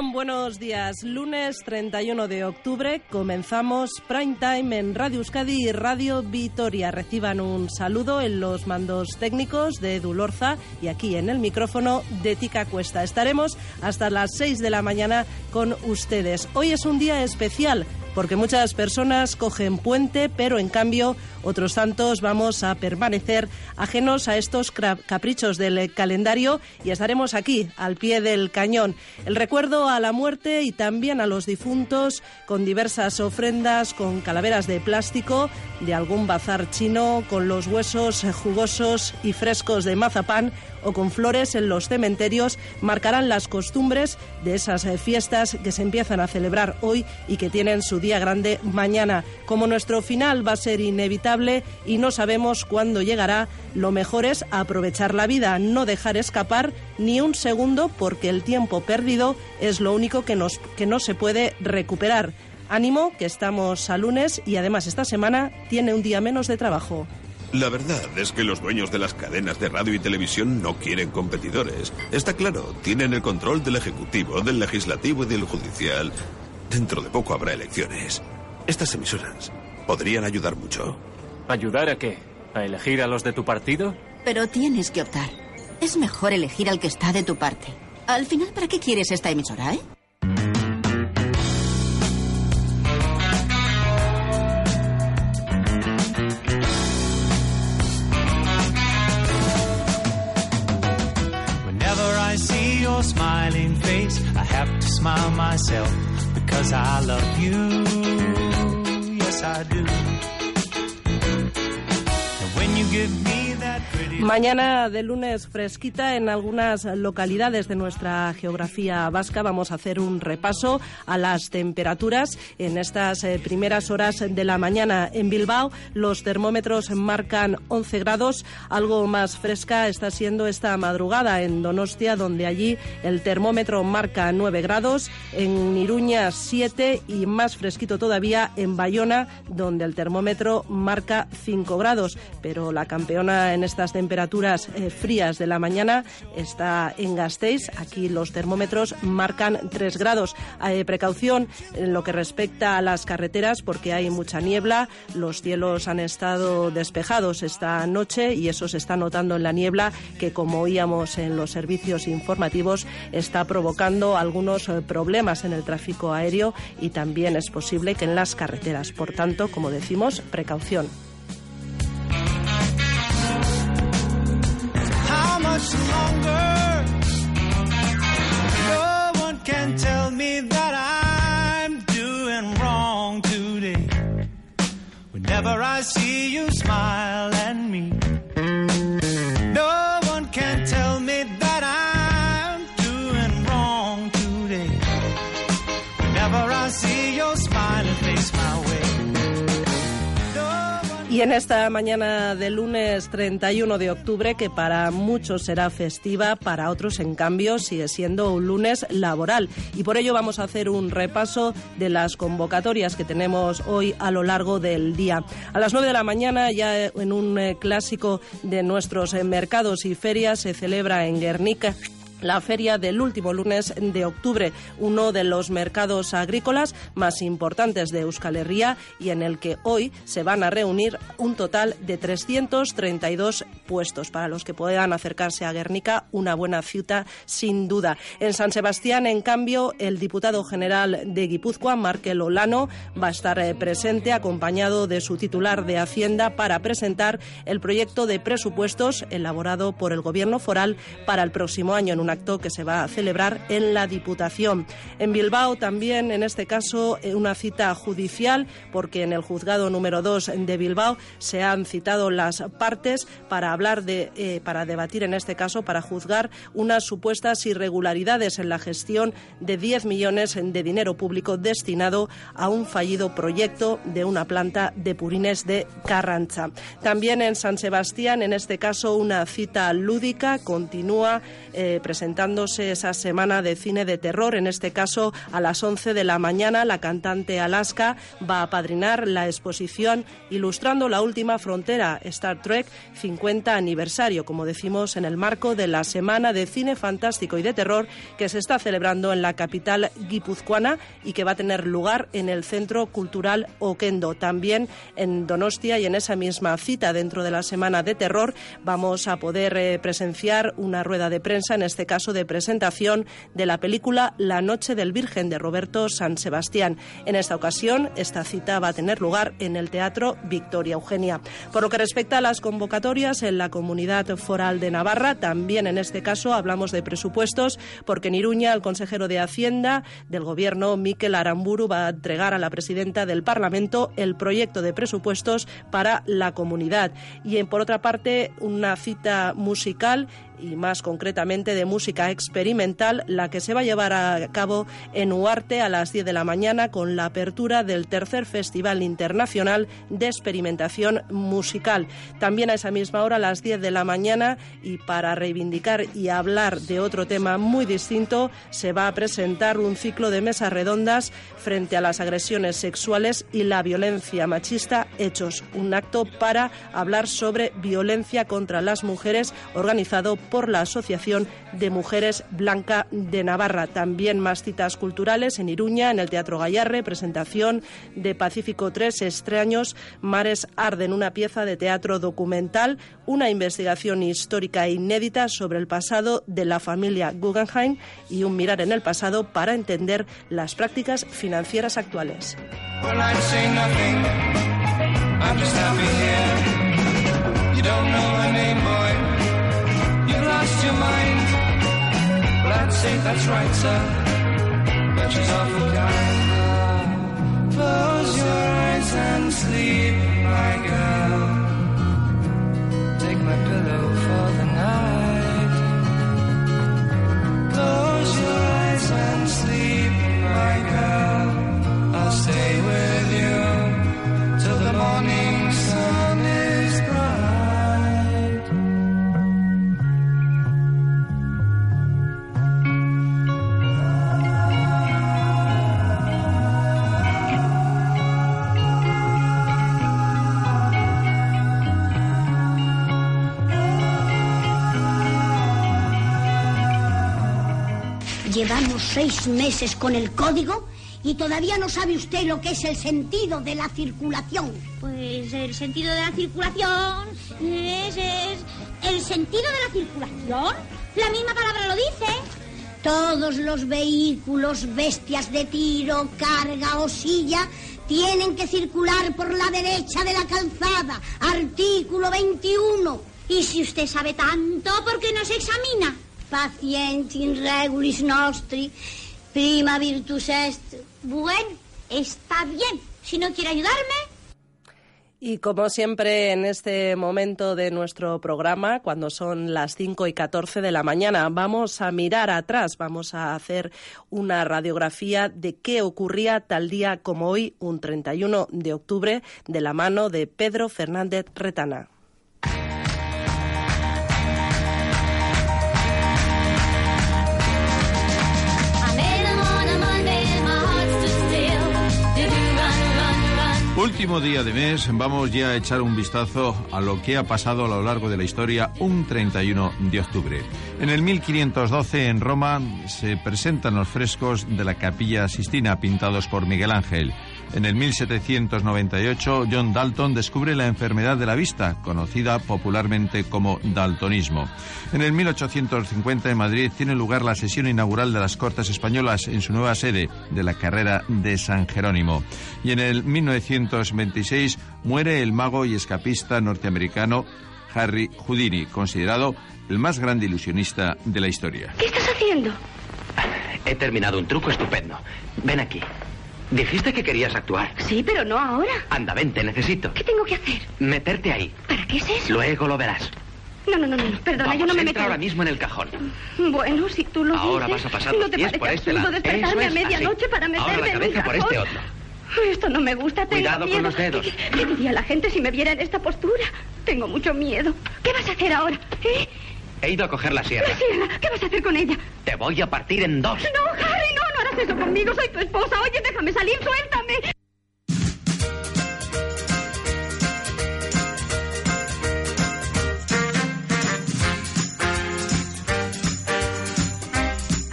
Buenos días. Lunes 31 de octubre comenzamos Prime Time en Radio Euskadi y Radio Vitoria. Reciban un saludo en los mandos técnicos de Edu Lorza y aquí en el micrófono de Tica Cuesta. Estaremos hasta las 6 de la mañana con ustedes. Hoy es un día especial porque muchas personas cogen puente, pero en cambio otros tantos vamos a permanecer ajenos a estos caprichos del calendario y estaremos aquí, al pie del cañón. El recuerdo a la muerte y también a los difuntos con diversas ofrendas, con calaveras de plástico de algún bazar chino, con los huesos jugosos y frescos de mazapán o con flores en los cementerios marcarán las costumbres de esas eh, fiestas que se empiezan a celebrar hoy y que tienen su día grande mañana. Como nuestro final va a ser inevitable y no sabemos cuándo llegará, lo mejor es aprovechar la vida, no dejar escapar ni un segundo porque el tiempo perdido es lo único que, nos, que no se puede recuperar. Ánimo, que estamos a lunes y además esta semana tiene un día menos de trabajo. La verdad es que los dueños de las cadenas de radio y televisión no quieren competidores. Está claro, tienen el control del Ejecutivo, del Legislativo y del Judicial. Dentro de poco habrá elecciones. Estas emisoras podrían ayudar mucho. ¿Ayudar a qué? ¿A elegir a los de tu partido? Pero tienes que optar. Es mejor elegir al que está de tu parte. Al final, ¿para qué quieres esta emisora, eh? smiling face, I have to smile myself because I love you. Yes, I do. And when you give me Mañana de lunes fresquita en algunas localidades de nuestra geografía vasca. Vamos a hacer un repaso a las temperaturas en estas eh, primeras horas de la mañana. En Bilbao los termómetros marcan 11 grados. Algo más fresca está siendo esta madrugada en Donostia, donde allí el termómetro marca 9 grados. En Iruña 7 y más fresquito todavía en Bayona, donde el termómetro marca 5 grados. Pero la campeona en estas temperaturas temperaturas eh, frías de la mañana está en Gasteiz. Aquí los termómetros marcan 3 grados. Hay precaución en lo que respecta a las carreteras porque hay mucha niebla. Los cielos han estado despejados esta noche y eso se está notando en la niebla que, como oíamos en los servicios informativos, está provocando algunos eh, problemas en el tráfico aéreo y también es posible que en las carreteras. Por tanto, como decimos, precaución. Esta mañana de lunes 31 de octubre, que para muchos será festiva, para otros, en cambio, sigue siendo un lunes laboral. Y por ello vamos a hacer un repaso de las convocatorias que tenemos hoy a lo largo del día. A las 9 de la mañana, ya en un eh, clásico de nuestros eh, mercados y ferias, se celebra en Guernica la feria del último lunes de octubre, uno de los mercados agrícolas más importantes de Euskal Herria y en el que hoy se van a reunir un total de 332 puestos para los que puedan acercarse a Guernica, una buena cita sin duda. En San Sebastián, en cambio, el diputado general de Guipúzcoa, Markel Olano, va a estar eh, presente acompañado de su titular de Hacienda para presentar el proyecto de presupuestos elaborado por el Gobierno foral para el próximo año acto que se va a celebrar en la Diputación. En Bilbao también, en este caso, eh, una cita judicial, porque en el juzgado número 2 de Bilbao se han citado las partes para hablar de, eh, para debatir en este caso, para juzgar unas supuestas irregularidades en la gestión de 10 millones de dinero público destinado a un fallido proyecto de una planta de purines de Carrancha. También en San Sebastián, en este caso, una cita lúdica continúa eh, presentándose esa semana de cine de terror. En este caso, a las 11 de la mañana, la cantante Alaska va a padrinar la exposición ilustrando la última frontera, Star Trek 50 aniversario, como decimos, en el marco de la semana de cine fantástico y de terror que se está celebrando en la capital guipuzcoana y que va a tener lugar en el Centro Cultural Oquendo. También en Donostia y en esa misma cita dentro de la semana de terror vamos a poder eh, presenciar una rueda de prensa, en este caso de presentación de la película La Noche del Virgen de Roberto San Sebastián. En esta ocasión, esta cita va a tener lugar en el Teatro Victoria Eugenia. Por lo que respecta a las convocatorias en la comunidad foral de Navarra, también en este caso hablamos de presupuestos, porque en Iruña el consejero de Hacienda del Gobierno, Miquel Aramburu, va a entregar a la presidenta del Parlamento el proyecto de presupuestos para la comunidad. Y por otra parte, una cita musical y más concretamente de música experimental, la que se va a llevar a cabo en Huarte a las 10 de la mañana con la apertura del tercer Festival Internacional de Experimentación Musical. También a esa misma hora, a las 10 de la mañana, y para reivindicar y hablar de otro tema muy distinto, se va a presentar un ciclo de mesas redondas frente a las agresiones sexuales y la violencia machista hechos. Un acto para hablar sobre violencia contra las mujeres organizado por la Asociación de Mujeres Blanca de Navarra. También más citas culturales en Iruña, en el Teatro Gallarre, presentación de Pacífico 3, Extraños, Mares Arden, una pieza de teatro documental, una investigación histórica inédita sobre el pasado de la familia Guggenheim y un mirar en el pasado para entender las prácticas financieras actuales. Lost your mind. Well, I'd say that's right, sir. But she's awful kind. Close your eyes and sleep, my girl. Take my pillow for the night. Close your eyes and sleep, my girl. I'll stay with you till the morning seis meses con el código y todavía no sabe usted lo que es el sentido de la circulación. Pues el sentido de la circulación es, es... ¿El sentido de la circulación? La misma palabra lo dice. Todos los vehículos, bestias de tiro, carga o silla tienen que circular por la derecha de la calzada. Artículo 21. Y si usted sabe tanto, ¿por qué no se examina? In regulis nostri, prima virtus est. Bueno, está bien. Si no quiere ayudarme, y como siempre en este momento de nuestro programa, cuando son las 5 y 14 de la mañana, vamos a mirar atrás, vamos a hacer una radiografía de qué ocurría tal día como hoy, un 31 de octubre, de la mano de Pedro Fernández Retana. Último día de mes, vamos ya a echar un vistazo a lo que ha pasado a lo largo de la historia un 31 de octubre. En el 1512 en Roma se presentan los frescos de la Capilla Sistina pintados por Miguel Ángel. En el 1798, John Dalton descubre la enfermedad de la vista, conocida popularmente como daltonismo. En el 1850, en Madrid, tiene lugar la sesión inaugural de las Cortes Españolas en su nueva sede de la carrera de San Jerónimo. Y en el 1926 muere el mago y escapista norteamericano Harry Houdini, considerado el más grande ilusionista de la historia. ¿Qué estás haciendo? He terminado un truco estupendo. Ven aquí. Dijiste que querías actuar. Sí, pero no ahora. Anda, ven, te necesito. ¿Qué tengo que hacer? Meterte ahí. ¿Para qué es eso? Luego lo verás. No, no, no, no. Perdona, yo no me meto. ahora mismo en el cajón. Bueno, si tú lo ahora dices. vas a pasar los pies por este lado. despertarme a medianoche para meterme ahora la cabeza por este otro. Esto no me gusta, tengo Cuidado miedo. con los dedos. ¿Qué, ¿Qué, diría la gente si me viera en esta postura? Tengo mucho miedo. ¿Qué vas a hacer ahora? ¿Eh? He ido a coger la sierra. Graciela, ¿qué vas a hacer con ella? Te voy a partir en dos. No, Harry, harás eso conmigo. Soy tu esposa. Oye, déjame salir, suéltame.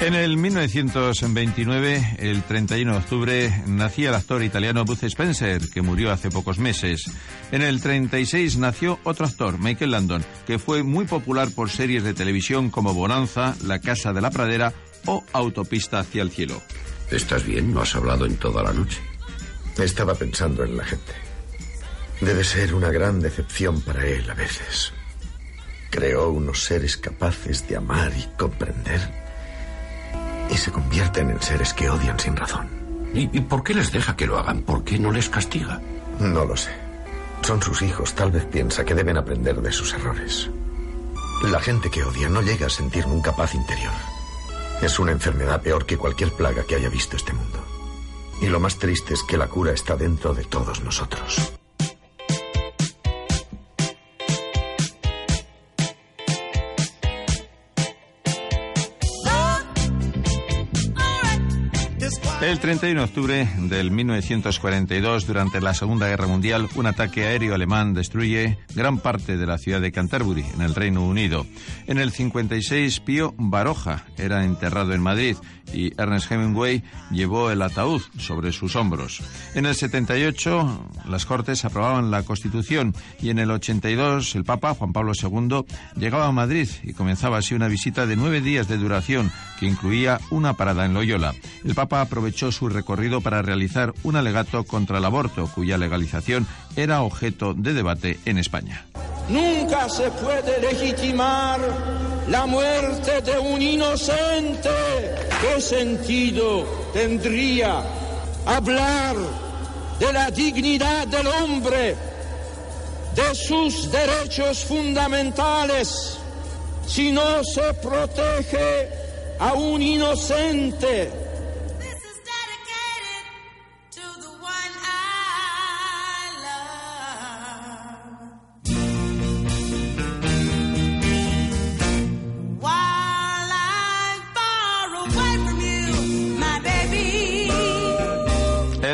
En el 1929, el 31 de octubre, nacía el actor italiano Buzz Spencer, que murió hace pocos meses. En el 36 nació otro actor, Michael Landon, que fue muy popular por series de televisión como Bonanza, La Casa de la Pradera o Autopista hacia el cielo. ¿Estás bien? ¿No has hablado en toda la noche? Estaba pensando en la gente. Debe ser una gran decepción para él a veces. Creó unos seres capaces de amar y comprender y se convierten en seres que odian sin razón. ¿Y, por qué les deja que lo hagan? ¿Por qué no les castiga? No lo sé. Son sus hijos. Tal vez piensa que deben aprender de sus errores. La gente que odia no llega a sentir nunca paz interior. Es una enfermedad peor que cualquier plaga que haya visto este mundo. Y lo más triste es que la cura está dentro de todos nosotros. El 31 de octubre del 1942, durante la Segunda Guerra Mundial, un ataque aéreo alemán destruye gran parte de la ciudad de Canterbury, en el Reino Unido. En el 56, Pío Baroja era enterrado en Madrid y Ernest Hemingway llevó el ataúd sobre sus hombros. En el 78, las Cortes aprobaban la Constitución y en el 82, el Papa Juan Pablo II llegaba a Madrid y comenzaba así una visita de nueve días de duración que incluía una parada en Loyola. El Papa aprovechó su recorrido para realizar un alegato contra el aborto, cuya legalización era objeto de debate en España. Nunca se puede legitimar la muerte de un inocente. ¿Qué sentido tendría hablar de la dignidad del hombre, de sus derechos fundamentales, si no se protege a un inocente?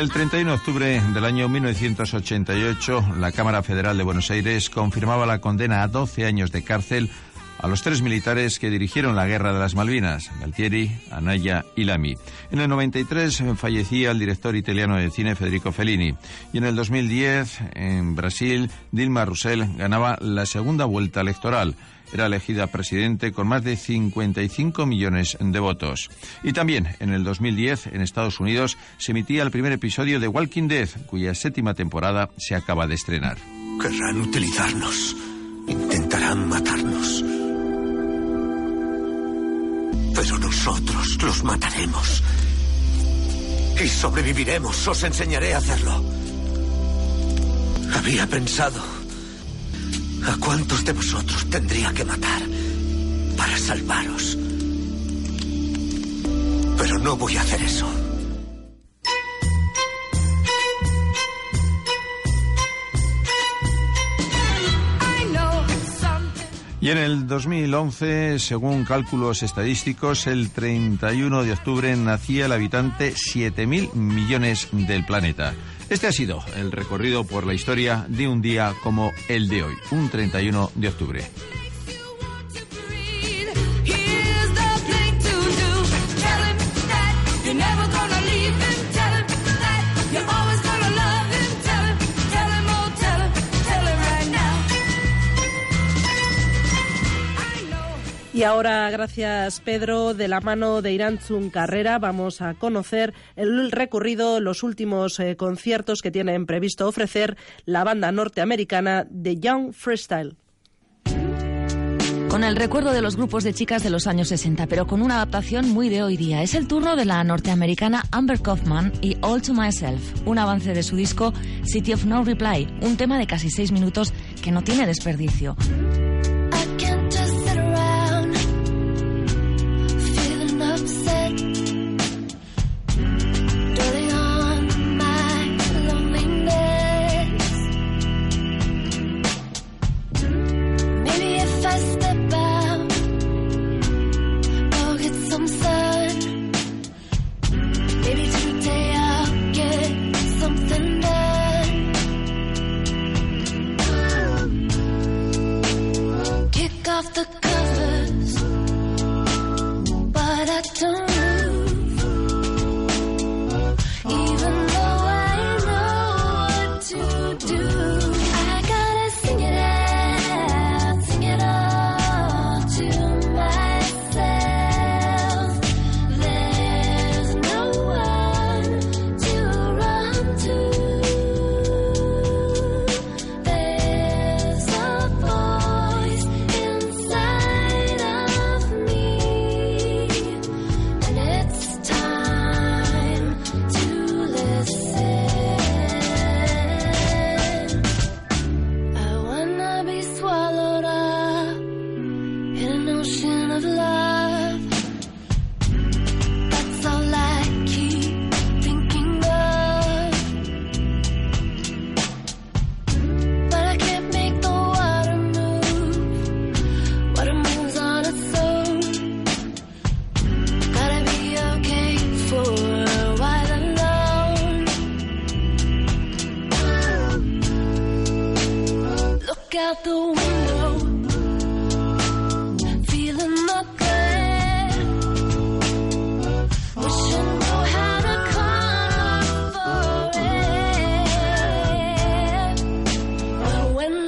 El 31 de octubre del año 1988, la Cámara Federal de Buenos Aires confirmaba la condena a 12 años de cárcel a los tres militares que dirigieron la Guerra de las Malvinas, Galtieri, Anaya y Lamy. En el 93 fallecía el director italiano de cine Federico Fellini. Y en el 2010, en Brasil, Dilma Rousseff ganaba la segunda vuelta electoral era elegida presidente con más de 55 millones de votos. Y también en el 2010 en Estados Unidos se emitía el primer episodio de Walking Dead, cuya séptima temporada se acaba de estrenar. Querrán utilizarnos. Intentarán matarnos. Pero nosotros los mataremos. Y sobreviviremos. Os enseñaré a hacerlo. Había pensado ¿A cuántos de vosotros tendría que matar para salvaros? Pero no voy a hacer eso. Y en el 2011, según cálculos estadísticos, el 31 de octubre nacía el habitante 7.000 millones del planeta. Este ha sido el recorrido por la historia de un día como el de hoy, un 31 de octubre. Y ahora, gracias Pedro, de la mano de Iranzun Carrera, vamos a conocer el recorrido, los últimos eh, conciertos que tienen previsto ofrecer la banda norteamericana The Young Freestyle. Con el recuerdo de los grupos de chicas de los años 60, pero con una adaptación muy de hoy día. Es el turno de la norteamericana Amber Kaufman y All to Myself, un avance de su disco City of No Reply, un tema de casi seis minutos que no tiene desperdicio.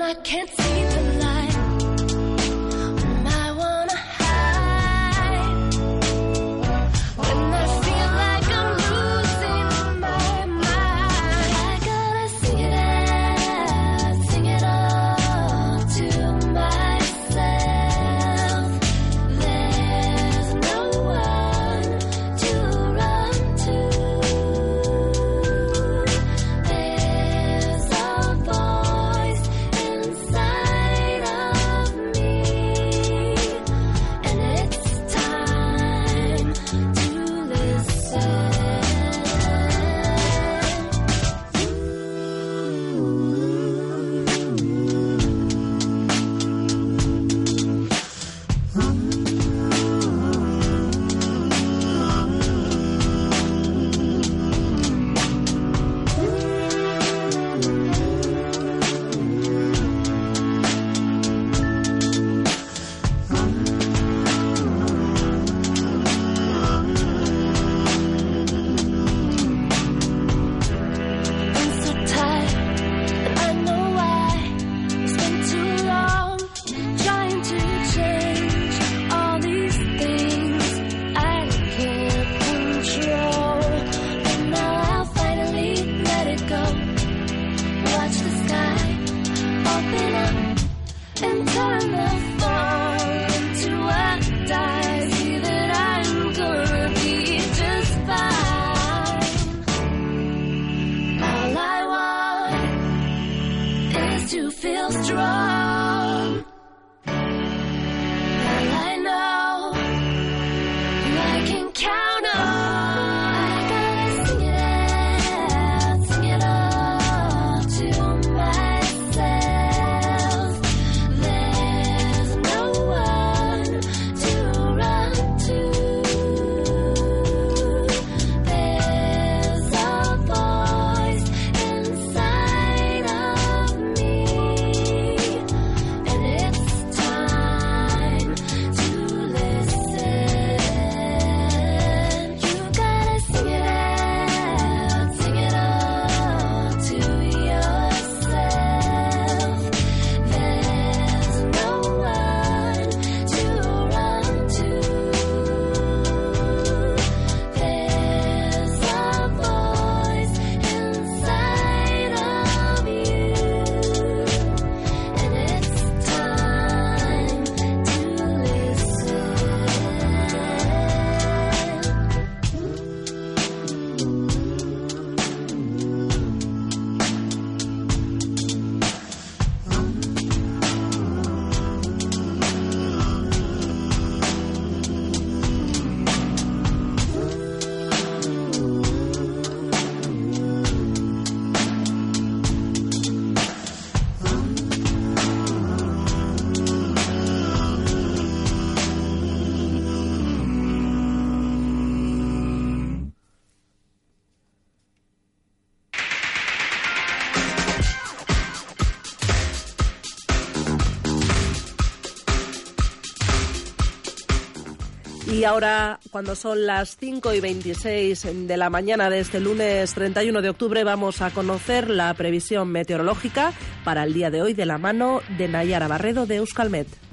I can't see to feel strong. Y ahora, cuando son las 5 y 26 de la mañana de este lunes 31 de octubre, vamos a conocer la previsión meteorológica para el día de hoy de la mano de Nayara Barredo de Euskalmet.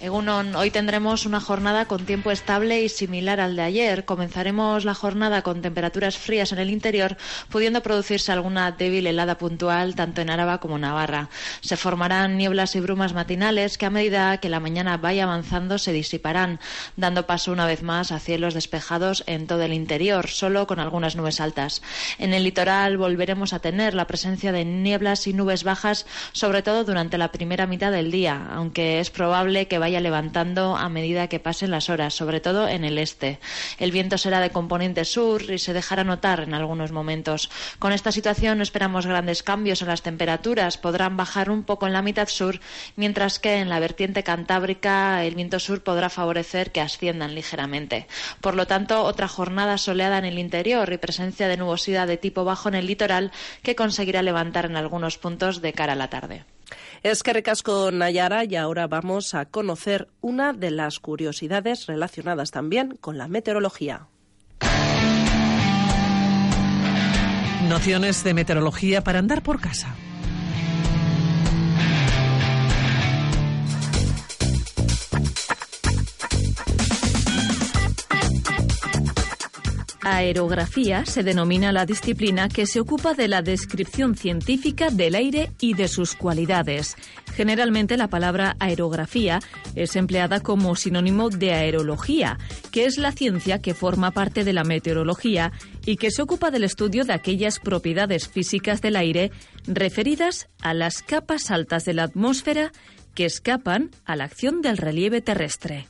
Egunon, hoy tendremos una jornada con tiempo estable y similar al de ayer. Comenzaremos la jornada con temperaturas frías en el interior, pudiendo producirse alguna débil helada puntual tanto en Áraba como en Navarra. Se formarán nieblas y brumas matinales que a medida que la mañana vaya avanzando se disiparán, dando paso una vez más a cielos despejados en todo el interior, solo con algunas nubes altas. En el litoral volveremos a tener la presencia de nieblas y nubes bajas, sobre todo durante la primera mitad del día, aunque es probable que vaya levantando a medida que pasen las horas, sobre todo en el este. El viento será de componente sur y se dejará notar en algunos momentos. Con esta situación no esperamos grandes cambios en las temperaturas. Podrán bajar un poco en la mitad sur, mientras que en la vertiente cantábrica el viento sur podrá favorecer que asciendan ligeramente. Por lo tanto, otra jornada soleada en el interior y presencia de nubosidad de tipo bajo en el litoral que conseguirá levantar en algunos puntos de cara a la tarde. Es que recasco Nayara y ahora vamos a conocer una de las curiosidades relacionadas también con la meteorología. Nociones de meteorología para andar por casa. Aerografía se denomina la disciplina que se ocupa de la descripción científica del aire y de sus cualidades. Generalmente la palabra aerografía es empleada como sinónimo de aerología, que es la ciencia que forma parte de la meteorología y que se ocupa del estudio de aquellas propiedades físicas del aire referidas a las capas altas de la atmósfera que escapan a la acción del relieve terrestre.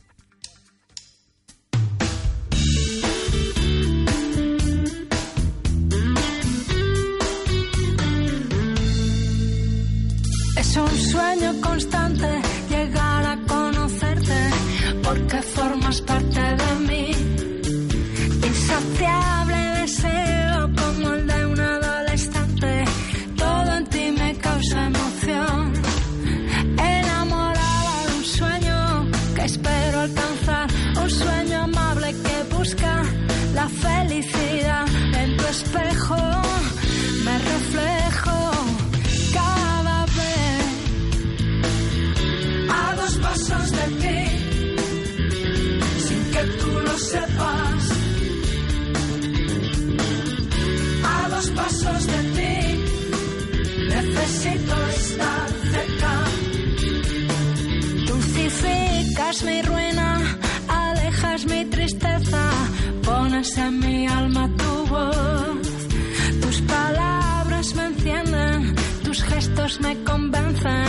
Sueño constante llegar a conocerte porque formas parte de mí. Insaciable Dulcificas mi ruina, alejas mi tristeza, pones en mi alma tu voz. Tus palabras me encienden, tus gestos me convencen.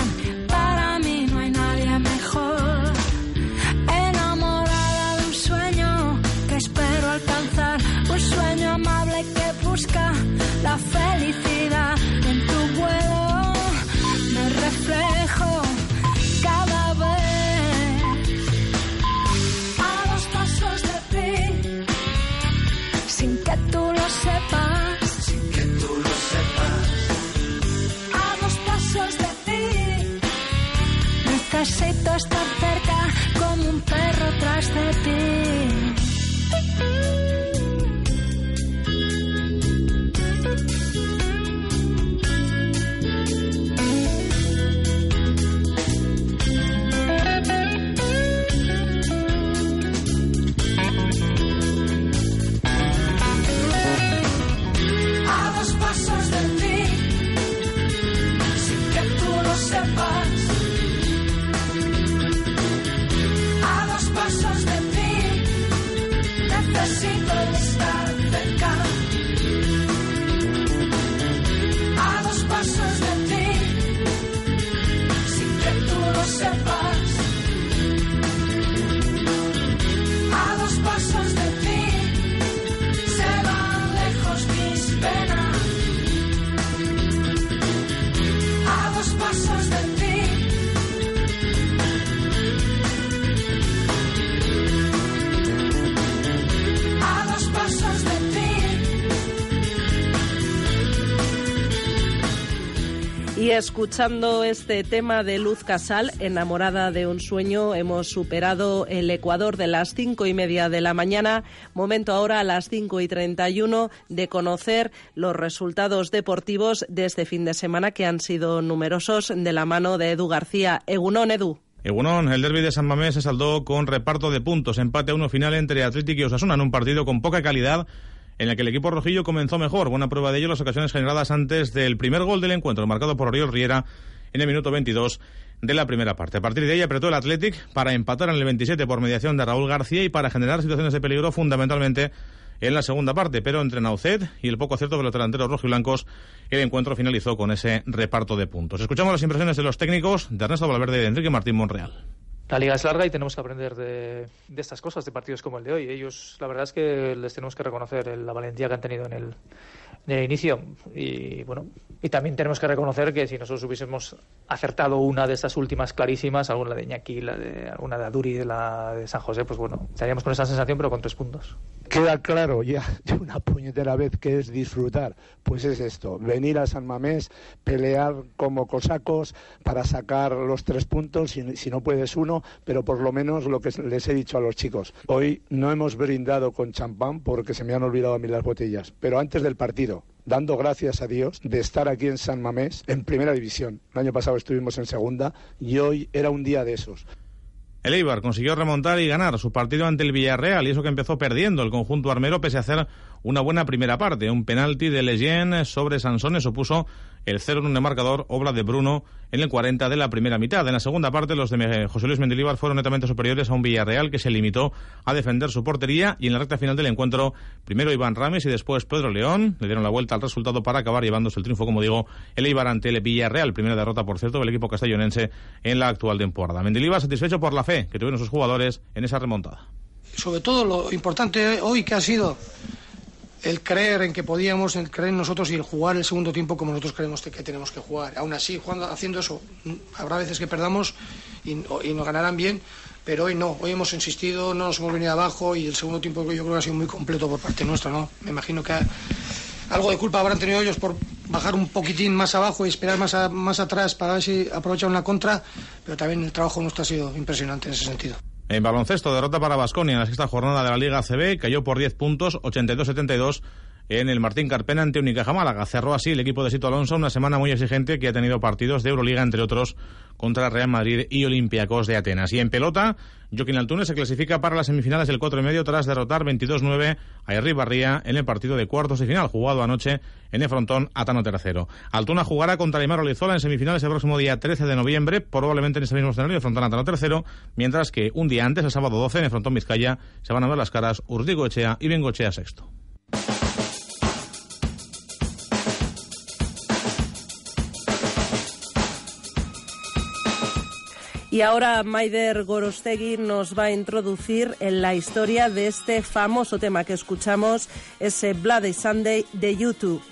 Y escuchando este tema de Luz Casal, enamorada de un sueño, hemos superado el Ecuador de las cinco y media de la mañana. Momento ahora a las cinco y treinta y uno de conocer los resultados deportivos de este fin de semana que han sido numerosos de la mano de Edu García. Egunon, Edu. Egunon, el derby de San Mamés se saldó con reparto de puntos, empate a uno final entre Atlético y Osasuna en un partido con poca calidad en el que el equipo rojillo comenzó mejor. Buena prueba de ello las ocasiones generadas antes del primer gol del encuentro, marcado por Oriol Riera en el minuto 22 de la primera parte. A partir de ahí apretó el Athletic para empatar en el 27 por mediación de Raúl García y para generar situaciones de peligro fundamentalmente en la segunda parte, pero entre Naucet y el poco acierto de los delanteros rojiblancos, el encuentro finalizó con ese reparto de puntos. Escuchamos las impresiones de los técnicos de Ernesto Valverde y de Enrique Martín Monreal. La liga es larga y tenemos que aprender de, de, estas cosas, de partidos como el de hoy. Ellos, la verdad es que les tenemos que reconocer el, la valentía que han tenido en el, de inicio. Y bueno, y también tenemos que reconocer que si nosotros hubiésemos acertado una de estas últimas clarísimas, alguna de Iñaki, la de, alguna de Aduri, la de San José, pues bueno, estaríamos con esa sensación, pero con tres puntos. Queda claro ya de una puñetera vez que es disfrutar. Pues es esto, venir a San Mamés, pelear como cosacos para sacar los tres puntos, si, si no puedes uno, pero por lo menos lo que les he dicho a los chicos. Hoy no hemos brindado con champán porque se me han olvidado a mí las botellas, pero antes del partido, dando gracias a Dios de estar aquí en San Mamés en primera división. El año pasado estuvimos en segunda y hoy era un día de esos. El Eibar consiguió remontar y ganar su partido ante el Villarreal y eso que empezó perdiendo el conjunto armero pese a hacer una buena primera parte. Un penalti de Leyen sobre Sansones supuso el 0 en un marcador, obra de Bruno en el 40 de la primera mitad. En la segunda parte, los de José Luis Mendilibar fueron netamente superiores a un Villarreal que se limitó a defender su portería y en la recta final del encuentro, primero Iván Rames y después Pedro León le dieron la vuelta al resultado para acabar llevándose el triunfo, como digo, el Eibar ante el Villarreal. Primera derrota, por cierto, del equipo castellonense en la actual temporada. Mendilibar satisfecho por la fe que tuvieron sus jugadores en esa remontada. Sobre todo lo importante hoy que ha sido el creer en que podíamos, el creer en nosotros y el jugar el segundo tiempo como nosotros creemos que tenemos que jugar. Aún así, jugando, haciendo eso, habrá veces que perdamos y, y, nos ganarán bien, pero hoy no. Hoy hemos insistido, no nos hemos venido abajo y el segundo tiempo yo creo que ha sido muy completo por parte nuestra, ¿no? Me imagino que algo de culpa habrán tenido ellos por bajar un poquitín más abajo y esperar más, a, más atrás para ver si aprovechan una contra, pero también el trabajo nuestro ha sido impresionante en ese sentido. En baloncesto, derrota para Basconia en la sexta jornada de la Liga CB, cayó por 10 puntos, 82-72 en el Martín Carpena ante Unicaja Málaga. Cerró así el equipo de Sito Alonso una semana muy exigente que ha tenido partidos de Euroliga, entre otros, contra Real Madrid y Olympiacos de Atenas. Y en pelota, Joaquín Altune se clasifica para las semifinales del 4 y medio tras derrotar 22-9 a Herri Barría en el partido de cuartos de final, jugado anoche en el frontón Atano tercero. Altuna jugará contra Aymar Olizola en semifinales el próximo día 13 de noviembre, probablemente en ese mismo escenario de frontón Atano tercero, mientras que un día antes, el sábado 12, en el frontón Vizcaya, se van a ver las caras Urdigo Echea y Bengochea sexto. Y ahora Maider Gorostegui nos va a introducir en la historia de este famoso tema que escuchamos, ese Bloody Sunday de YouTube.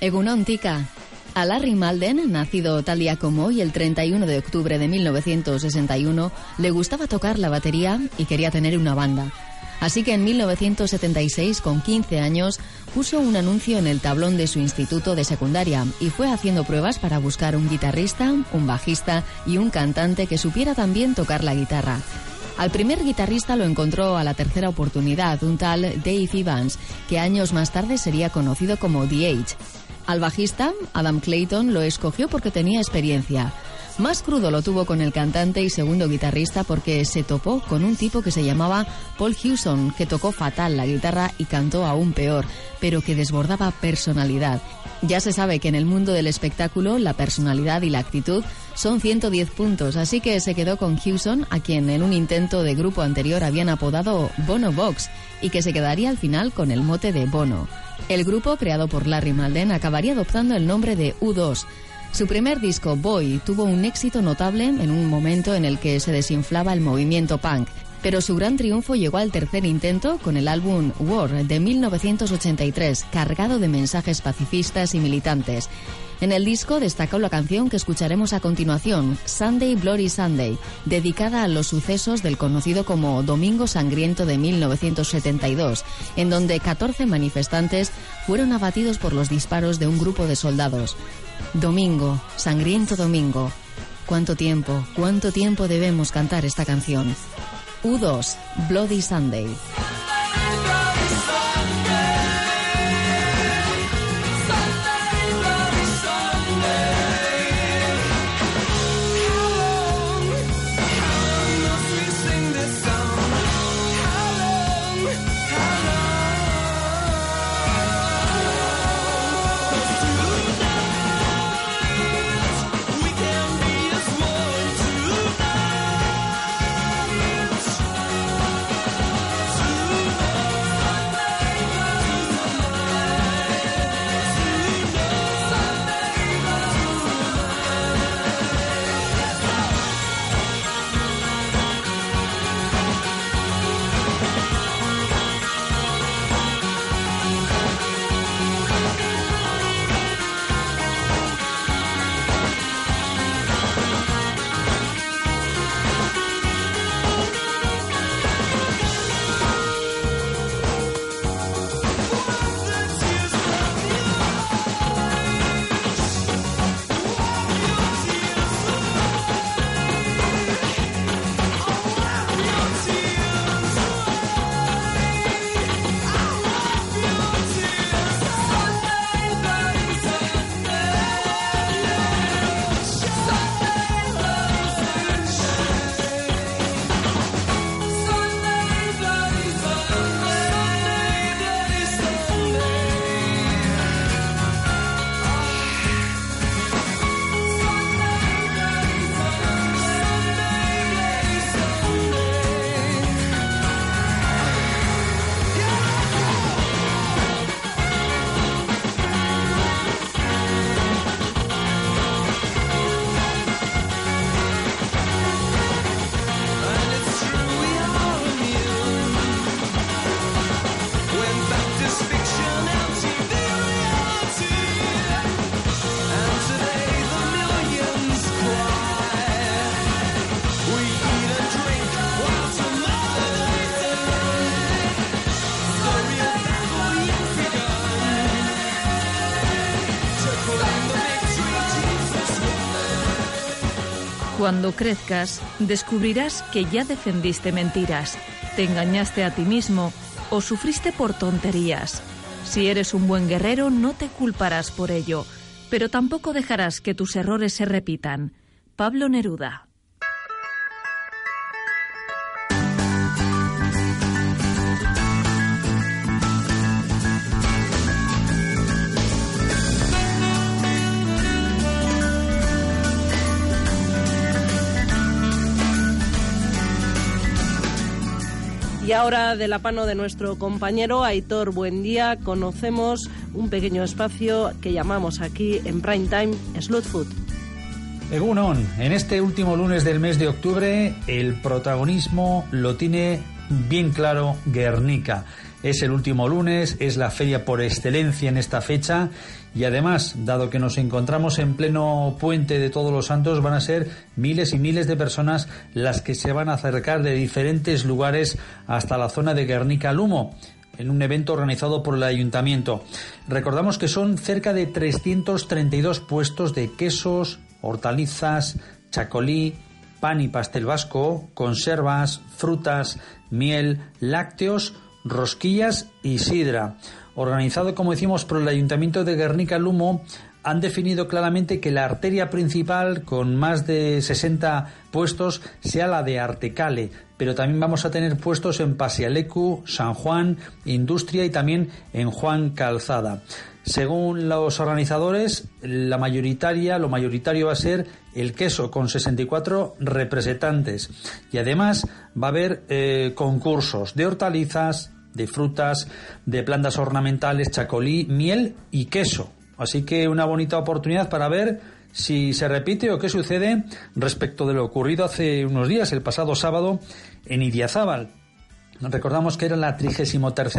Egunon Tika. Larry Malden, nacido tal día como hoy, el 31 de octubre de 1961, le gustaba tocar la batería y quería tener una banda. Así que en 1976, con 15 años, puso un anuncio en el tablón de su instituto de secundaria y fue haciendo pruebas para buscar un guitarrista, un bajista y un cantante que supiera también tocar la guitarra. Al primer guitarrista lo encontró a la tercera oportunidad, un tal Dave Evans, que años más tarde sería conocido como The Age. Al bajista, Adam Clayton, lo escogió porque tenía experiencia. Más crudo lo tuvo con el cantante y segundo guitarrista porque se topó con un tipo que se llamaba Paul Hewson, que tocó fatal la guitarra y cantó aún peor, pero que desbordaba personalidad. Ya se sabe que en el mundo del espectáculo la personalidad y la actitud son 110 puntos, así que se quedó con Hewson, a quien en un intento de grupo anterior habían apodado Bono Box, y que se quedaría al final con el mote de Bono. El grupo, creado por Larry Malden, acabaría adoptando el nombre de U2. Su primer disco, Boy, tuvo un éxito notable en un momento en el que se desinflaba el movimiento punk, pero su gran triunfo llegó al tercer intento con el álbum War de 1983, cargado de mensajes pacifistas y militantes. En el disco destacó la canción que escucharemos a continuación, Sunday Bloody Sunday, dedicada a los sucesos del conocido como Domingo Sangriento de 1972, en donde 14 manifestantes fueron abatidos por los disparos de un grupo de soldados. Domingo, Sangriento Domingo. ¿Cuánto tiempo, cuánto tiempo debemos cantar esta canción? U2, Bloody Sunday. Cuando crezcas, descubrirás que ya defendiste mentiras, te engañaste a ti mismo o sufriste por tonterías. Si eres un buen guerrero, no te culparás por ello, pero tampoco dejarás que tus errores se repitan. Pablo Neruda. Ahora, de la mano de nuestro compañero Aitor Buendía, conocemos un pequeño espacio que llamamos aquí en Prime Time Slut Food. Egunon, en este último lunes del mes de octubre, el protagonismo lo tiene bien claro Guernica. Es el último lunes, es la feria por excelencia en esta fecha y además, dado que nos encontramos en pleno puente de todos los santos, van a ser miles y miles de personas las que se van a acercar de diferentes lugares hasta la zona de Guernica Lumo en un evento organizado por el ayuntamiento. Recordamos que son cerca de 332 puestos de quesos, hortalizas, chacolí, pan y pastel vasco, conservas, frutas, miel, lácteos, rosquillas y sidra. Organizado, como decimos, por el Ayuntamiento de Guernica Lumo, han definido claramente que la arteria principal, con más de 60 puestos, sea la de Artecale, pero también vamos a tener puestos en Pasialecu, San Juan, Industria y también en Juan Calzada. Según los organizadores, la mayoritaria, lo mayoritario va a ser el queso con 64 representantes y además va a haber eh, concursos de hortalizas, de frutas, de plantas ornamentales, chacolí, miel y queso. Así que una bonita oportunidad para ver si se repite o qué sucede respecto de lo ocurrido hace unos días, el pasado sábado, en Idiazábal. Recordamos que era la 33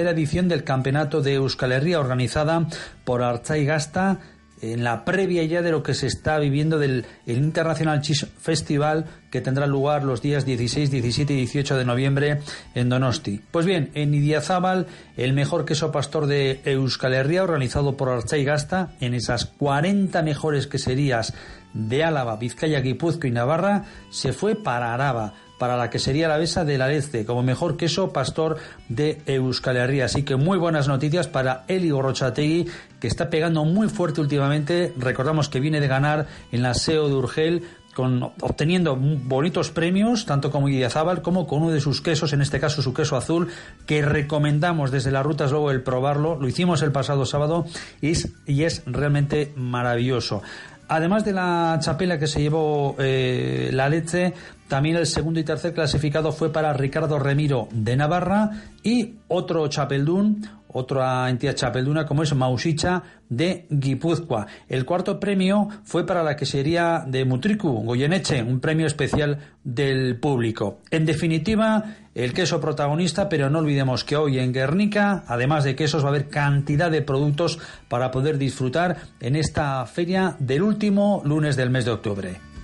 edición del Campeonato de Euskal Herria organizada por Archai Gasta en la previa ya de lo que se está viviendo del el International Cheese Festival que tendrá lugar los días 16, 17 y 18 de noviembre en Donosti. Pues bien, en Idiazábal, el mejor queso pastor de Euskal Herria, organizado por Archai Gasta, en esas 40 mejores queserías de Álava, Vizcaya, Guipúzcoa y Navarra, se fue para Araba para la quesería La Besa de la Leste como mejor queso pastor de Euskal Herria. Así que muy buenas noticias para Eli Gorrochategui, que está pegando muy fuerte últimamente. Recordamos que viene de ganar en la SEO de Urgel con, obteniendo bonitos premios, tanto como Idiazábal como con uno de sus quesos, en este caso su queso azul, que recomendamos desde las rutas luego el probarlo. Lo hicimos el pasado sábado y es realmente maravilloso. Además de la chapela que se llevó eh, la leche, también el segundo y tercer clasificado fue para Ricardo Remiro de Navarra y otro chapeldún, otra entidad chapelduna como es Mausicha de Guipúzcoa. El cuarto premio fue para la quesería de Mutriku, Goyeneche, un premio especial del público. En definitiva, el queso protagonista, pero no olvidemos que hoy en Guernica, además de quesos, va a haber cantidad de productos para poder disfrutar en esta feria del último lunes del mes de octubre.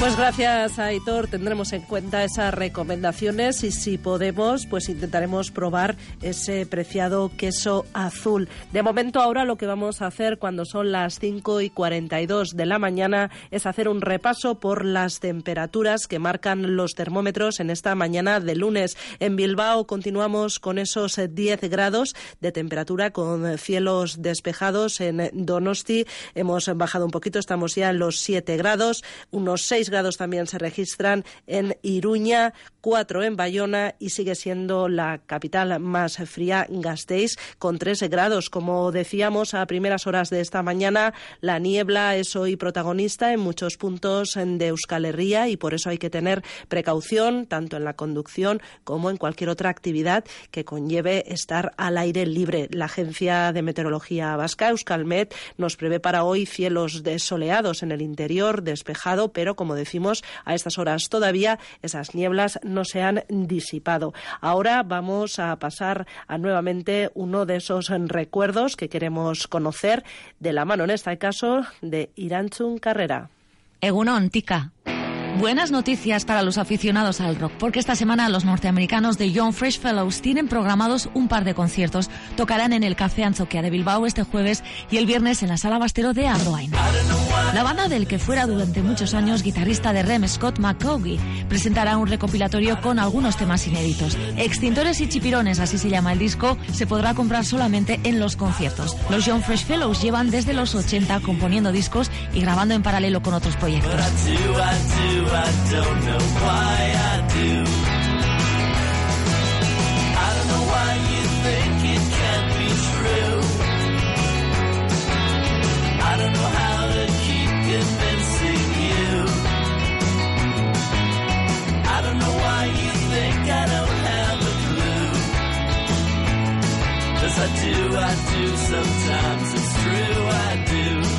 Pues gracias, Aitor. Tendremos en cuenta esas recomendaciones y si podemos, pues intentaremos probar ese preciado queso azul. De momento, ahora lo que vamos a hacer cuando son las 5 y 42 de la mañana es hacer un repaso por las temperaturas que marcan los termómetros en esta mañana de lunes. En Bilbao continuamos con esos 10 grados de temperatura con cielos despejados. En Donosti hemos bajado un poquito, estamos ya en los 7 grados, unos 6 grados también se registran en Iruña, 4 en Bayona y sigue siendo la capital más fría Gasteiz con 3 grados. Como decíamos a primeras horas de esta mañana, la niebla es hoy protagonista en muchos puntos de Euskal Herria y por eso hay que tener precaución tanto en la conducción como en cualquier otra actividad que conlleve estar al aire libre. La Agencia de Meteorología Vasca, Euskalmet, nos prevé para hoy cielos desoleados en el interior, despejado, pero como decimos, a estas horas todavía esas nieblas no se han disipado. Ahora vamos a pasar a nuevamente uno de esos recuerdos que queremos conocer de la mano, en este caso, de Iranchun Carrera. Egunon, tika. Buenas noticias para los aficionados al rock, porque esta semana los norteamericanos de Young Fresh Fellows tienen programados un par de conciertos. Tocarán en el Café Anzoquia de Bilbao este jueves y el viernes en la Sala Bastero de Andoain. La banda del que fuera durante muchos años guitarrista de Rem, Scott McCaughey, presentará un recopilatorio con algunos temas inéditos. Extintores y chipirones, así se llama el disco, se podrá comprar solamente en los conciertos. Los Young Fresh Fellows llevan desde los 80 componiendo discos y grabando en paralelo con otros proyectos. I don't know why I do. I don't know why you think it can't be true. I don't know how to keep convincing you. I don't know why you think I don't have a clue. I do, I do, sometimes it's true, I do.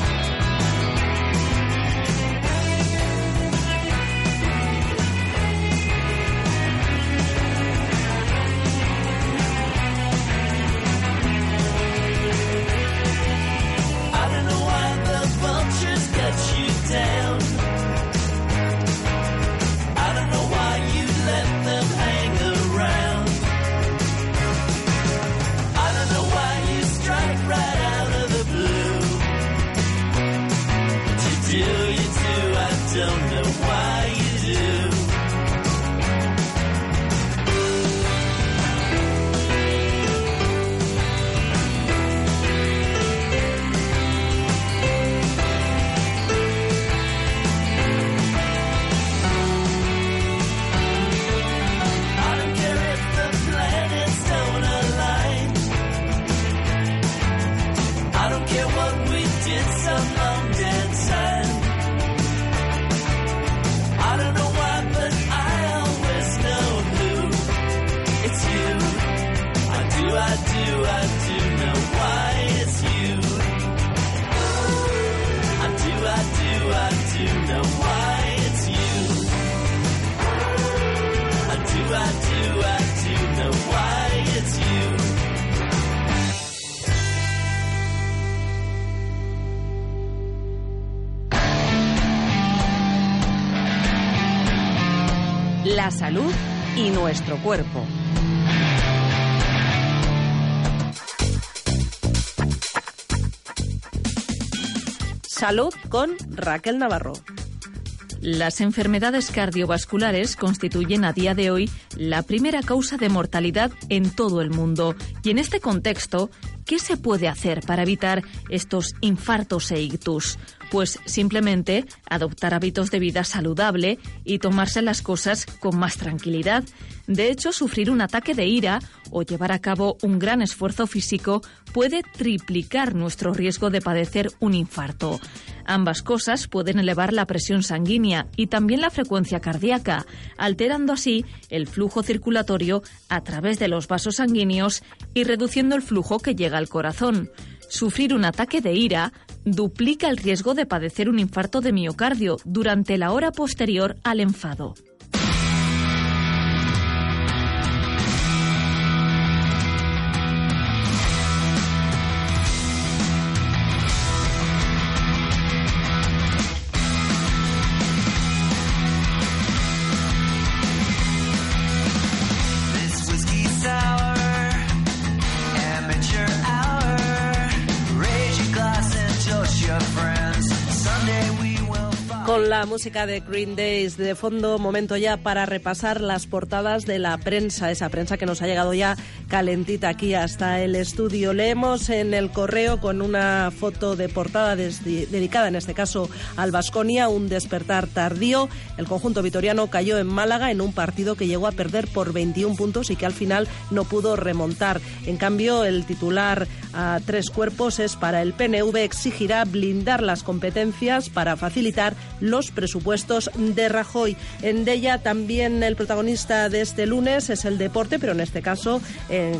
Salud con Raquel Navarro. Las enfermedades cardiovasculares constituyen a día de hoy la primera causa de mortalidad en todo el mundo. Y en este contexto, ¿qué se puede hacer para evitar estos infartos e ictus? Pues simplemente adoptar hábitos de vida saludable y tomarse las cosas con más tranquilidad. De hecho, sufrir un ataque de ira o llevar a cabo un gran esfuerzo físico puede triplicar nuestro riesgo de padecer un infarto. Ambas cosas pueden elevar la presión sanguínea y también la frecuencia cardíaca, alterando así el flujo circulatorio a través de los vasos sanguíneos y reduciendo el flujo que llega al corazón. Sufrir un ataque de ira duplica el riesgo de padecer un infarto de miocardio durante la hora posterior al enfado. La música de Green Days de fondo, momento ya para repasar las portadas de la prensa, esa prensa que nos ha llegado ya calentita aquí hasta el estudio. Leemos en el correo con una foto de portada dedicada en este caso al Vasconia, un despertar tardío. El conjunto vitoriano cayó en Málaga en un partido que llegó a perder por 21 puntos y que al final no pudo remontar. En cambio, el titular a tres cuerpos es para el PNV exigirá blindar las competencias para facilitar los presupuestos de Rajoy. En ella también el protagonista de este lunes es el deporte, pero en este caso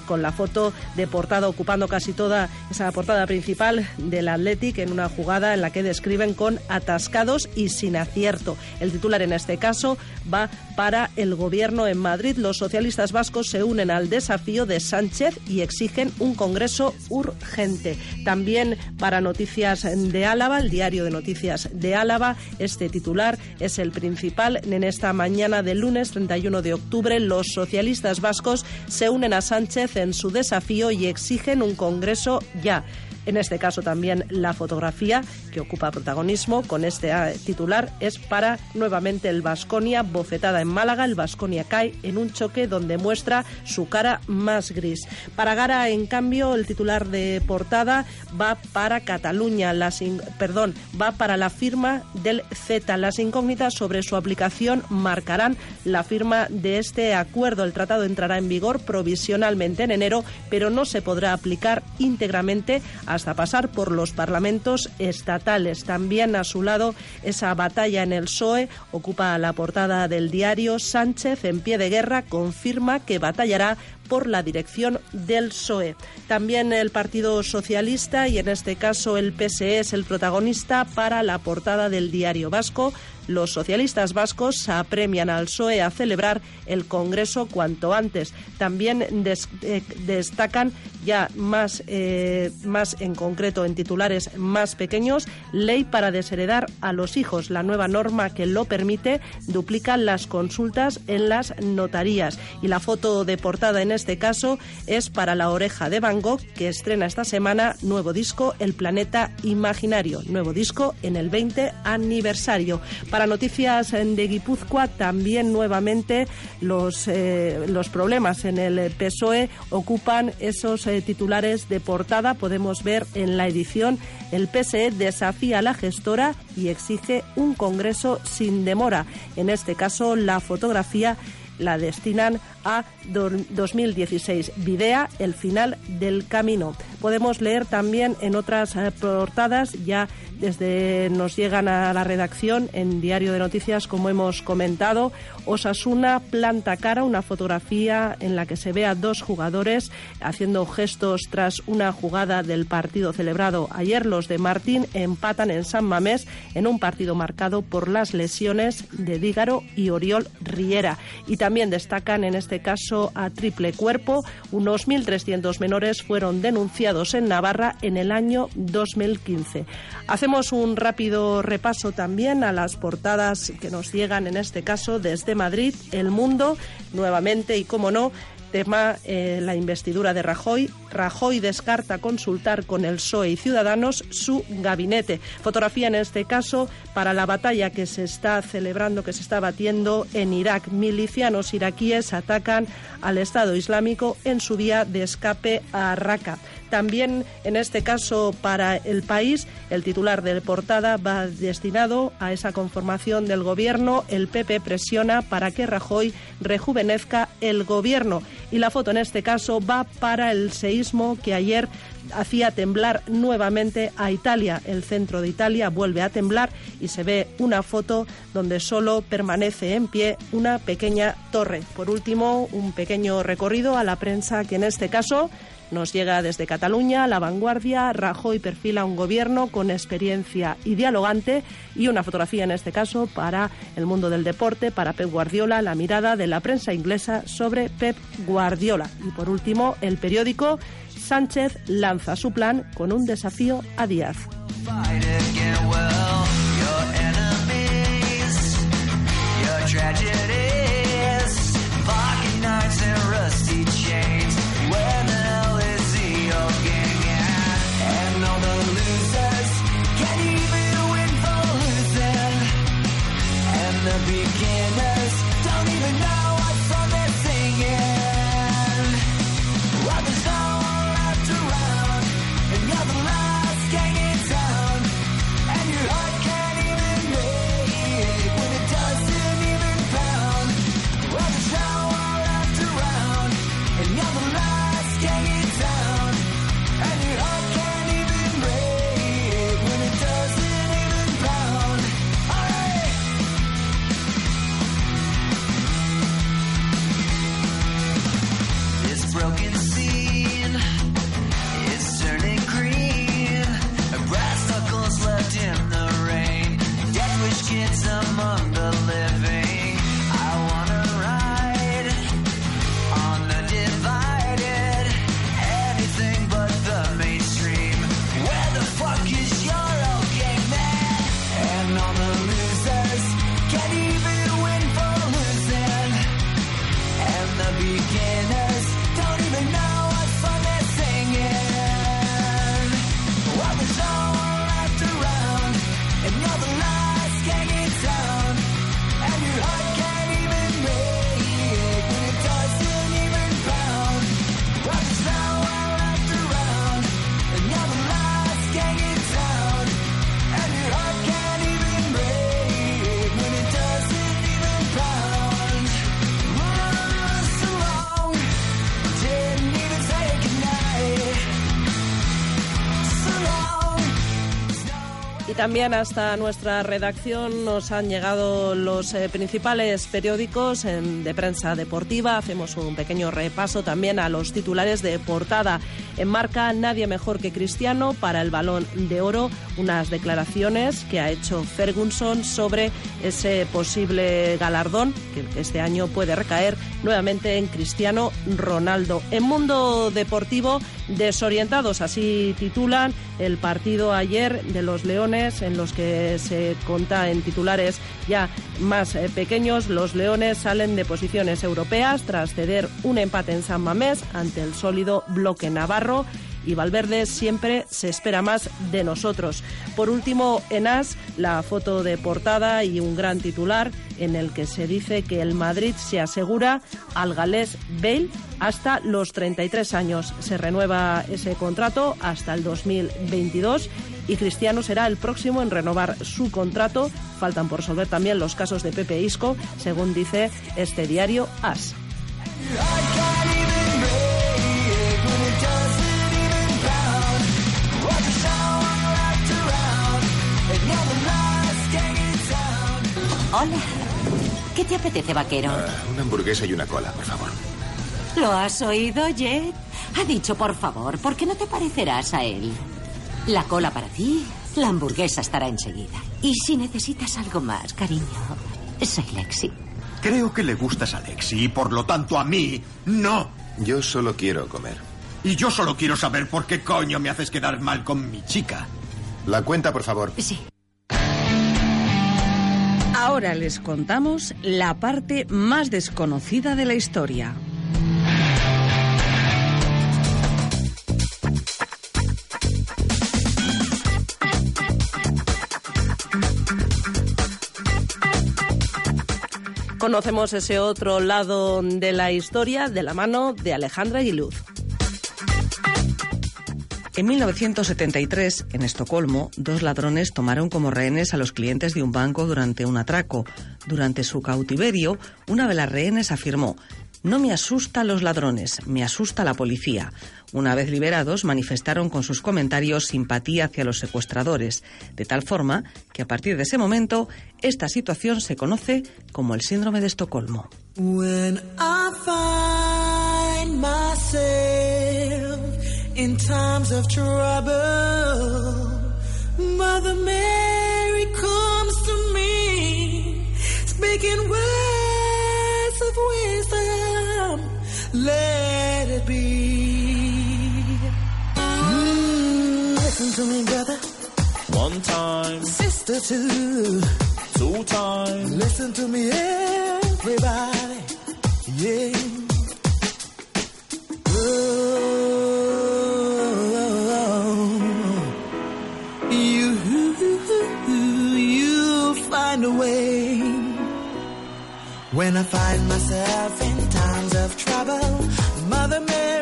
con la foto de portada ocupando casi toda esa portada principal del Athletic en una jugada en la que describen con atascados y sin acierto. El titular en este caso va para el gobierno en Madrid. Los socialistas vascos se unen al desafío de Sánchez y exigen un Congreso urgente. También para Noticias de Álava, el diario de Noticias de Álava, este titular es el principal. En esta mañana del lunes 31 de octubre, los socialistas vascos se unen a Sánchez en su desafío y exigen un Congreso ya. En este caso también la fotografía que ocupa protagonismo con este ah, titular es para nuevamente el Vasconia bofetada en Málaga. El Vasconia cae en un choque donde muestra su cara más gris. Para Gara, en cambio, el titular de portada va para Cataluña, las perdón, va para la firma del Z. Las incógnitas sobre su aplicación marcarán la firma de este acuerdo. El tratado entrará en vigor provisionalmente en enero, pero no se podrá aplicar íntegramente hasta pasar por los parlamentos estatales. También a su lado esa batalla en el PSOE ocupa la portada del diario. Sánchez, en pie de guerra, confirma que batallará por la dirección del PSOE. También el Partido Socialista y en este caso el PSE es el protagonista para la portada del diario vasco. Los socialistas vascos apremian al PSOE a celebrar el Congreso cuanto antes. También des- eh, destacan ya más, eh, más en concreto en titulares más pequeños, ley para desheredar a los hijos. La nueva norma que lo permite duplica las consultas en las notarías. Y la foto de portada en este caso es para la oreja de Van Gogh, que estrena esta semana nuevo disco El Planeta Imaginario. Nuevo disco en el 20 aniversario. Para noticias de Guipúzcoa, también nuevamente los, eh, los problemas en el PSOE ocupan esos eh, titulares de portada. Podemos ver en la edición el PSE desafía a la gestora y exige un congreso sin demora. En este caso, la fotografía la destinan a do- 2016. Videa el final del camino. Podemos leer también en otras eh, portadas, ya desde nos llegan a la redacción en Diario de Noticias, como hemos comentado, Osasuna planta cara, una fotografía en la que se ve a dos jugadores haciendo gestos tras una jugada del partido celebrado ayer. Los de Martín empatan en San Mamés en un partido marcado por las lesiones de Dígaro y Oriol Riera. Y también destacan en este caso a triple cuerpo. Unos 1.300 menores fueron denunciados en Navarra en el año 2015. Hacemos un rápido repaso también a las portadas que nos llegan en este caso desde Madrid, El Mundo, nuevamente y como no, tema eh, la investidura de Rajoy. Rajoy descarta consultar con el PSOE y Ciudadanos su gabinete. Fotografía en este caso para la batalla que se está celebrando, que se está batiendo en Irak. Milicianos iraquíes atacan al Estado Islámico en su vía de escape a Raqqa. También en este caso para el país, el titular de portada va destinado a esa conformación del gobierno. El PP presiona para que Rajoy rejuvenezca el gobierno. Y la foto en este caso va para el seísmo que ayer hacía temblar nuevamente a Italia. El centro de Italia vuelve a temblar y se ve una foto donde solo permanece en pie una pequeña torre. Por último, un pequeño recorrido a la prensa que en este caso nos llega desde Cataluña, La Vanguardia, Rajoy perfila un gobierno con experiencia y dialogante y una fotografía en este caso para el mundo del deporte, para Pep Guardiola, la mirada de la prensa inglesa sobre Pep Guardiola. Y por último, el periódico Sánchez lanza su plan con un desafío a Díaz. The beginners también hasta nuestra redacción nos han llegado los eh, principales periódicos en- de prensa deportiva. Hacemos un pequeño repaso también a los titulares de portada. En marca nadie mejor que Cristiano para el balón de oro. Unas declaraciones que ha hecho Ferguson sobre ese posible galardón que este año puede recaer nuevamente en Cristiano Ronaldo. En mundo deportivo, desorientados, así titulan el partido ayer de los Leones, en los que se conta en titulares ya más eh, pequeños. Los Leones salen de posiciones europeas tras ceder un empate en San Mamés ante el sólido bloque navarro y Valverde siempre se espera más de nosotros. Por último, en AS, la foto de portada y un gran titular en el que se dice que el Madrid se asegura al galés Bale hasta los 33 años. Se renueva ese contrato hasta el 2022 y Cristiano será el próximo en renovar su contrato. Faltan por resolver también los casos de Pepe Isco, según dice este diario AS. Hola. ¿Qué te apetece, vaquero? Una hamburguesa y una cola, por favor. ¿Lo has oído, Jet? Ha dicho por favor, porque no te parecerás a él. La cola para ti, la hamburguesa estará enseguida. Y si necesitas algo más, cariño, soy Lexi. Creo que le gustas a Lexi y por lo tanto a mí, no. Yo solo quiero comer. Y yo solo quiero saber por qué coño me haces quedar mal con mi chica. La cuenta, por favor. Sí. Ahora les contamos la parte más desconocida de la historia. Conocemos ese otro lado de la historia de la mano de Alejandra Guiluz. En 1973, en Estocolmo, dos ladrones tomaron como rehenes a los clientes de un banco durante un atraco. Durante su cautiverio, una de las rehenes afirmó, no me asusta los ladrones, me asusta la policía. Una vez liberados, manifestaron con sus comentarios simpatía hacia los secuestradores, de tal forma que a partir de ese momento, esta situación se conoce como el síndrome de Estocolmo. In times of trouble, Mother Mary comes to me, speaking words of wisdom. Let it be. Mm, listen to me, brother. One time, Sister, too. two times. Listen to me, everybody. Yeah. Oh, find a way. When I find myself in times of trouble, Mother Mary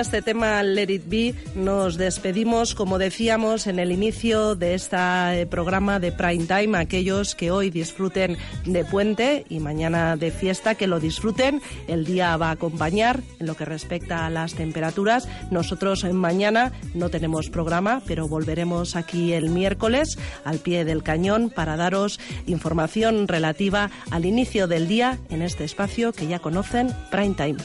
este tema Let It Be nos despedimos, como decíamos en el inicio de este programa de Prime Time, aquellos que hoy disfruten de puente y mañana de fiesta, que lo disfruten. El día va a acompañar en lo que respecta a las temperaturas. Nosotros mañana no tenemos programa, pero volveremos aquí el miércoles al pie del cañón para daros información relativa al inicio del día en este espacio que ya conocen, Prime Time.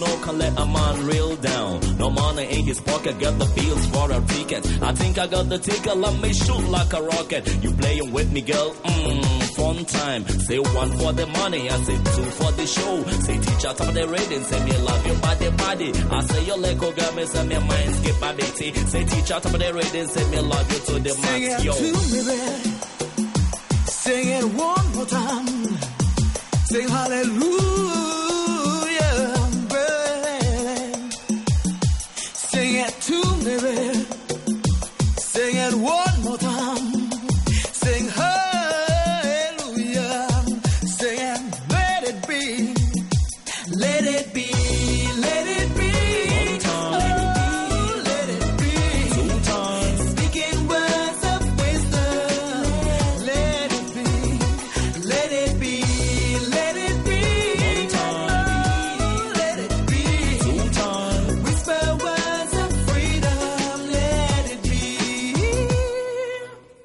Know can let a man reel down. No money in his pocket, got the bills for a ticket. I think I got the ticket, let me shoot like a rocket. You playing with me, girl? Mmm, fun time. Say one for the money, I say two for the show. Say teacher, top of the rating, say me love your body, body. I say your leg, oh girl, me say me mind skip my bitty. Say teacher, top of the rating, say me love you to the Sing max, it yo. to me. Sing it one more time. Sing hallelujah.